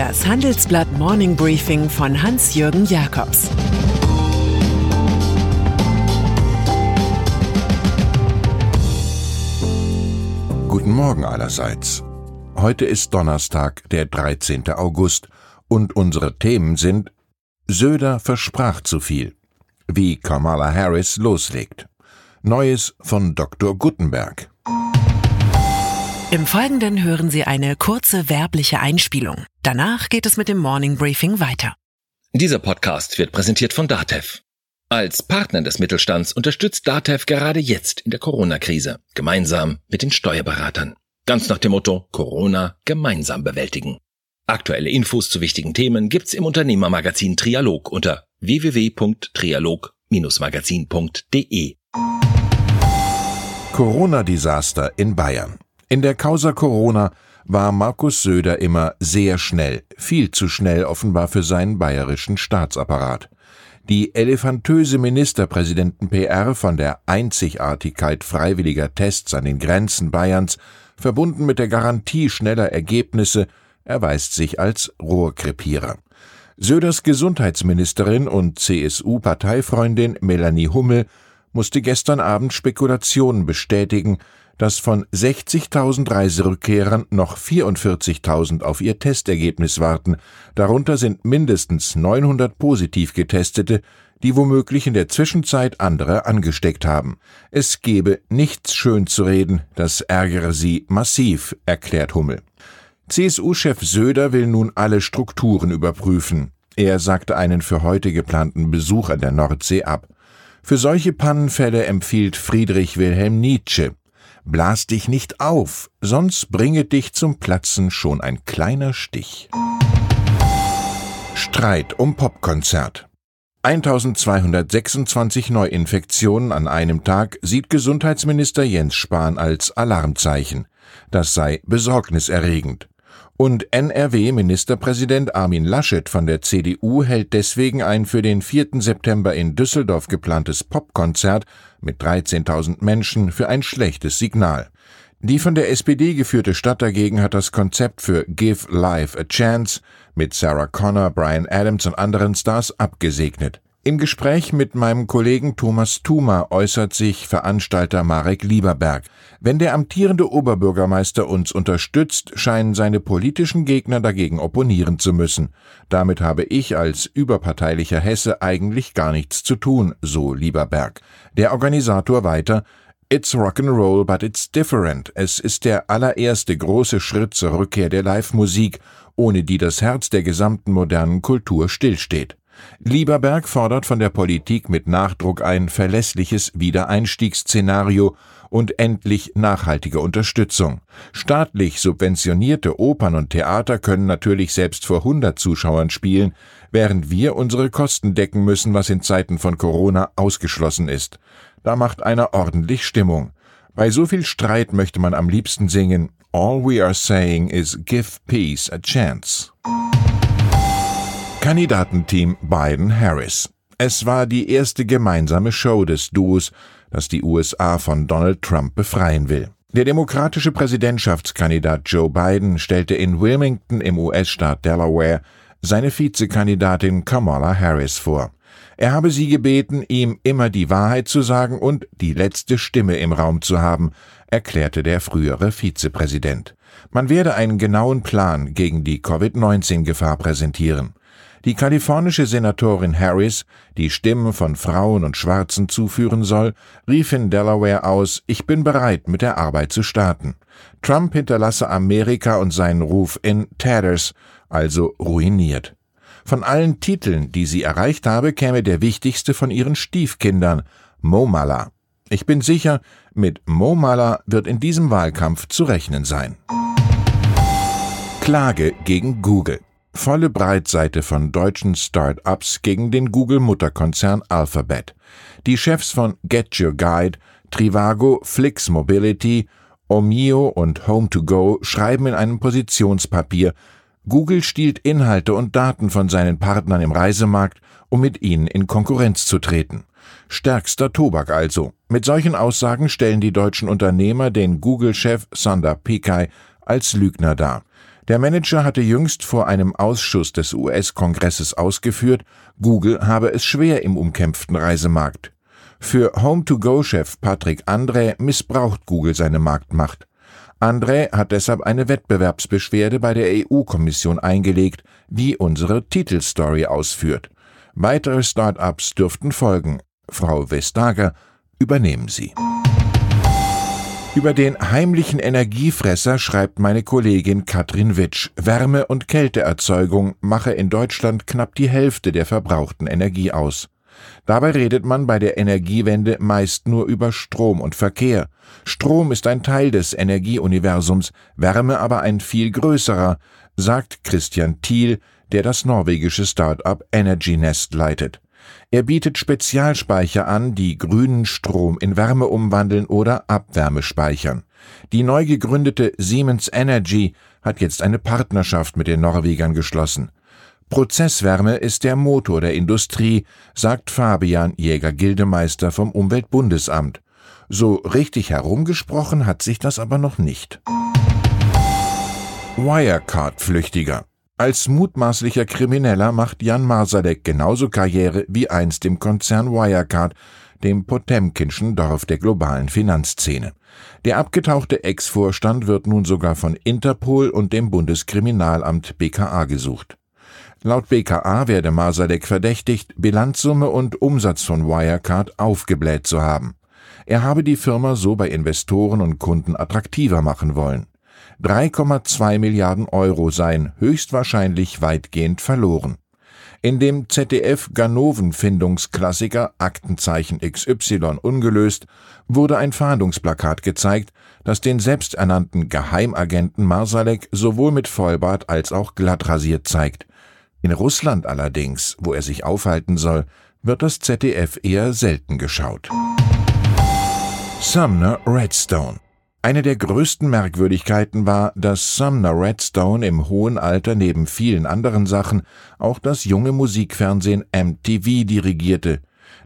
Das Handelsblatt Morning Briefing von Hans-Jürgen Jakobs Guten Morgen allerseits. Heute ist Donnerstag, der 13. August, und unsere Themen sind Söder versprach zu viel, wie Kamala Harris loslegt, Neues von Dr. Gutenberg, im Folgenden hören Sie eine kurze werbliche Einspielung. Danach geht es mit dem Morning Briefing weiter. Dieser Podcast wird präsentiert von Datev. Als Partner des Mittelstands unterstützt Datev gerade jetzt in der Corona-Krise, gemeinsam mit den Steuerberatern. Ganz nach dem Motto Corona gemeinsam bewältigen. Aktuelle Infos zu wichtigen Themen gibt's im Unternehmermagazin Trialog unter www.trialog-magazin.de. Corona-Desaster in Bayern. In der Causa Corona war Markus Söder immer sehr schnell, viel zu schnell offenbar für seinen bayerischen Staatsapparat. Die elefantöse Ministerpräsidenten-PR von der Einzigartigkeit freiwilliger Tests an den Grenzen Bayerns, verbunden mit der Garantie schneller Ergebnisse, erweist sich als Rohrkrepierer. Söders Gesundheitsministerin und CSU-Parteifreundin Melanie Hummel musste gestern Abend Spekulationen bestätigen, dass von 60.000 Reiserückkehrern noch 44.000 auf ihr Testergebnis warten. Darunter sind mindestens 900 positiv Getestete, die womöglich in der Zwischenzeit andere angesteckt haben. Es gebe nichts schön zu reden, das ärgere sie massiv, erklärt Hummel. CSU-Chef Söder will nun alle Strukturen überprüfen. Er sagte einen für heute geplanten Besuch an der Nordsee ab. Für solche Pannenfälle empfiehlt Friedrich Wilhelm Nietzsche Blas dich nicht auf, sonst bringe dich zum Platzen schon ein kleiner Stich. Streit um Popkonzert. 1226 Neuinfektionen an einem Tag sieht Gesundheitsminister Jens Spahn als Alarmzeichen. Das sei besorgniserregend. Und NRW-Ministerpräsident Armin Laschet von der CDU hält deswegen ein für den 4. September in Düsseldorf geplantes Popkonzert mit 13.000 Menschen für ein schlechtes Signal. Die von der SPD geführte Stadt dagegen hat das Konzept für Give Life a Chance mit Sarah Connor, Brian Adams und anderen Stars abgesegnet. Im Gespräch mit meinem Kollegen Thomas Thuma äußert sich Veranstalter Marek Lieberberg. Wenn der amtierende Oberbürgermeister uns unterstützt, scheinen seine politischen Gegner dagegen opponieren zu müssen. Damit habe ich als überparteilicher Hesse eigentlich gar nichts zu tun, so Lieberberg. Der Organisator weiter, It's Rock'n'Roll, but it's different. Es ist der allererste große Schritt zur Rückkehr der Live-Musik, ohne die das Herz der gesamten modernen Kultur stillsteht. Lieberberg fordert von der Politik mit Nachdruck ein verlässliches Wiedereinstiegsszenario und endlich nachhaltige Unterstützung. Staatlich subventionierte Opern und Theater können natürlich selbst vor 100 Zuschauern spielen, während wir unsere Kosten decken müssen, was in Zeiten von Corona ausgeschlossen ist. Da macht einer ordentlich Stimmung. Bei so viel Streit möchte man am liebsten singen All we are saying is give peace a chance. Kandidatenteam Biden-Harris. Es war die erste gemeinsame Show des Duos, das die USA von Donald Trump befreien will. Der demokratische Präsidentschaftskandidat Joe Biden stellte in Wilmington im US-Staat Delaware seine Vizekandidatin Kamala Harris vor. Er habe sie gebeten, ihm immer die Wahrheit zu sagen und die letzte Stimme im Raum zu haben, erklärte der frühere Vizepräsident. Man werde einen genauen Plan gegen die Covid-19-Gefahr präsentieren. Die kalifornische Senatorin Harris, die Stimmen von Frauen und Schwarzen zuführen soll, rief in Delaware aus, ich bin bereit, mit der Arbeit zu starten. Trump hinterlasse Amerika und seinen Ruf in Tatters, also ruiniert. Von allen Titeln, die sie erreicht habe, käme der wichtigste von ihren Stiefkindern, Momala. Ich bin sicher, mit Momala wird in diesem Wahlkampf zu rechnen sein. Klage gegen Google volle Breitseite von deutschen Start-ups gegen den Google-Mutterkonzern Alphabet. Die Chefs von Get Your Guide, Trivago, Flix Mobility, Omio und Home2Go schreiben in einem Positionspapier, Google stiehlt Inhalte und Daten von seinen Partnern im Reisemarkt, um mit ihnen in Konkurrenz zu treten. Stärkster Tobak also. Mit solchen Aussagen stellen die deutschen Unternehmer den Google-Chef Sundar Pichai als Lügner dar. Der Manager hatte jüngst vor einem Ausschuss des US-Kongresses ausgeführt, Google habe es schwer im umkämpften Reisemarkt. Für Home-to-Go-Chef Patrick André missbraucht Google seine Marktmacht. André hat deshalb eine Wettbewerbsbeschwerde bei der EU-Kommission eingelegt, die unsere Titelstory ausführt. Weitere Start-ups dürften folgen. Frau Vestager, übernehmen Sie. Über den heimlichen Energiefresser schreibt meine Kollegin Katrin Witsch, Wärme- und Kälteerzeugung mache in Deutschland knapp die Hälfte der verbrauchten Energie aus. Dabei redet man bei der Energiewende meist nur über Strom und Verkehr. Strom ist ein Teil des Energieuniversums, Wärme aber ein viel größerer, sagt Christian Thiel, der das norwegische Start-up Energy Nest leitet. Er bietet Spezialspeicher an, die grünen Strom in Wärme umwandeln oder Abwärme speichern. Die neu gegründete Siemens Energy hat jetzt eine Partnerschaft mit den Norwegern geschlossen. Prozesswärme ist der Motor der Industrie, sagt Fabian Jäger-Gildemeister vom Umweltbundesamt. So richtig herumgesprochen hat sich das aber noch nicht. Wirecard-Flüchtiger als mutmaßlicher Krimineller macht Jan Marsalek genauso Karriere wie einst im Konzern Wirecard, dem Potemkinschen Dorf der globalen Finanzszene. Der abgetauchte Ex-Vorstand wird nun sogar von Interpol und dem Bundeskriminalamt BKA gesucht. Laut BKA werde Marsalek verdächtigt, Bilanzsumme und Umsatz von Wirecard aufgebläht zu haben. Er habe die Firma so bei Investoren und Kunden attraktiver machen wollen. 3,2 Milliarden Euro seien höchstwahrscheinlich weitgehend verloren. In dem ZDF-Ganoven-Findungsklassiker Aktenzeichen XY ungelöst wurde ein Fahndungsplakat gezeigt, das den selbsternannten Geheimagenten Marsalek sowohl mit Vollbart als auch glattrasiert zeigt. In Russland allerdings, wo er sich aufhalten soll, wird das ZDF eher selten geschaut. Sumner Redstone eine der größten Merkwürdigkeiten war, dass Sumner Redstone im hohen Alter neben vielen anderen Sachen auch das junge Musikfernsehen MTV dirigierte.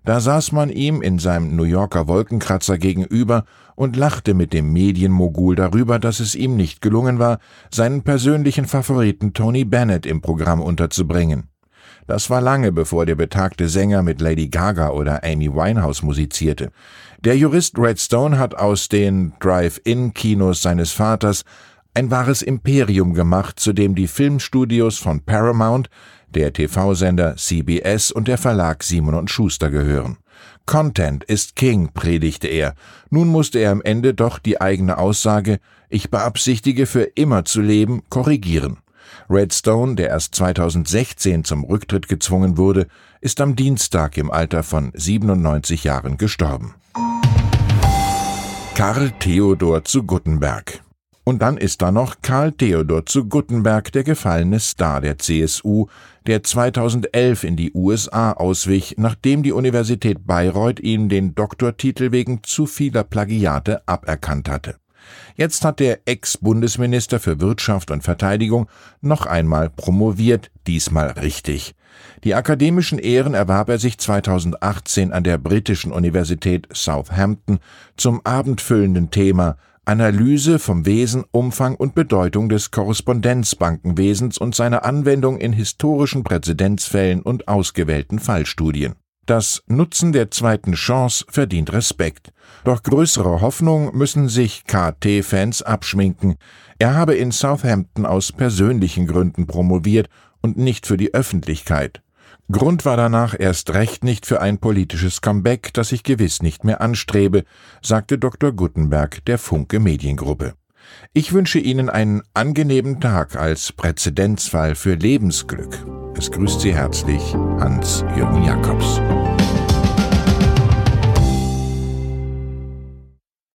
Da saß man ihm in seinem New Yorker Wolkenkratzer gegenüber und lachte mit dem Medienmogul darüber, dass es ihm nicht gelungen war, seinen persönlichen Favoriten Tony Bennett im Programm unterzubringen. Das war lange bevor der betagte Sänger mit Lady Gaga oder Amy Winehouse musizierte. Der Jurist Redstone hat aus den Drive-In-Kinos seines Vaters ein wahres Imperium gemacht, zu dem die Filmstudios von Paramount, der TV-Sender CBS und der Verlag Simon und Schuster gehören. Content ist King, predigte er. Nun musste er am Ende doch die eigene Aussage, ich beabsichtige für immer zu leben, korrigieren. Redstone, der erst 2016 zum Rücktritt gezwungen wurde, ist am Dienstag im Alter von 97 Jahren gestorben. Karl Theodor zu Guttenberg. Und dann ist da noch Karl Theodor zu Guttenberg, der gefallene Star der CSU, der 2011 in die USA auswich, nachdem die Universität Bayreuth ihm den Doktortitel wegen zu vieler Plagiate aberkannt hatte. Jetzt hat der Ex-Bundesminister für Wirtschaft und Verteidigung noch einmal promoviert, diesmal richtig. Die akademischen Ehren erwarb er sich 2018 an der britischen Universität Southampton zum abendfüllenden Thema Analyse vom Wesen, Umfang und Bedeutung des Korrespondenzbankenwesens und seiner Anwendung in historischen Präzedenzfällen und ausgewählten Fallstudien. Das Nutzen der zweiten Chance verdient Respekt. Doch größere Hoffnung müssen sich KT-Fans abschminken. Er habe in Southampton aus persönlichen Gründen promoviert und nicht für die Öffentlichkeit. Grund war danach erst recht nicht für ein politisches Comeback, das ich gewiss nicht mehr anstrebe, sagte Dr. Guttenberg der Funke Mediengruppe. Ich wünsche Ihnen einen angenehmen Tag als Präzedenzfall für Lebensglück. Es grüßt Sie herzlich Hans-Jürgen Jakobs.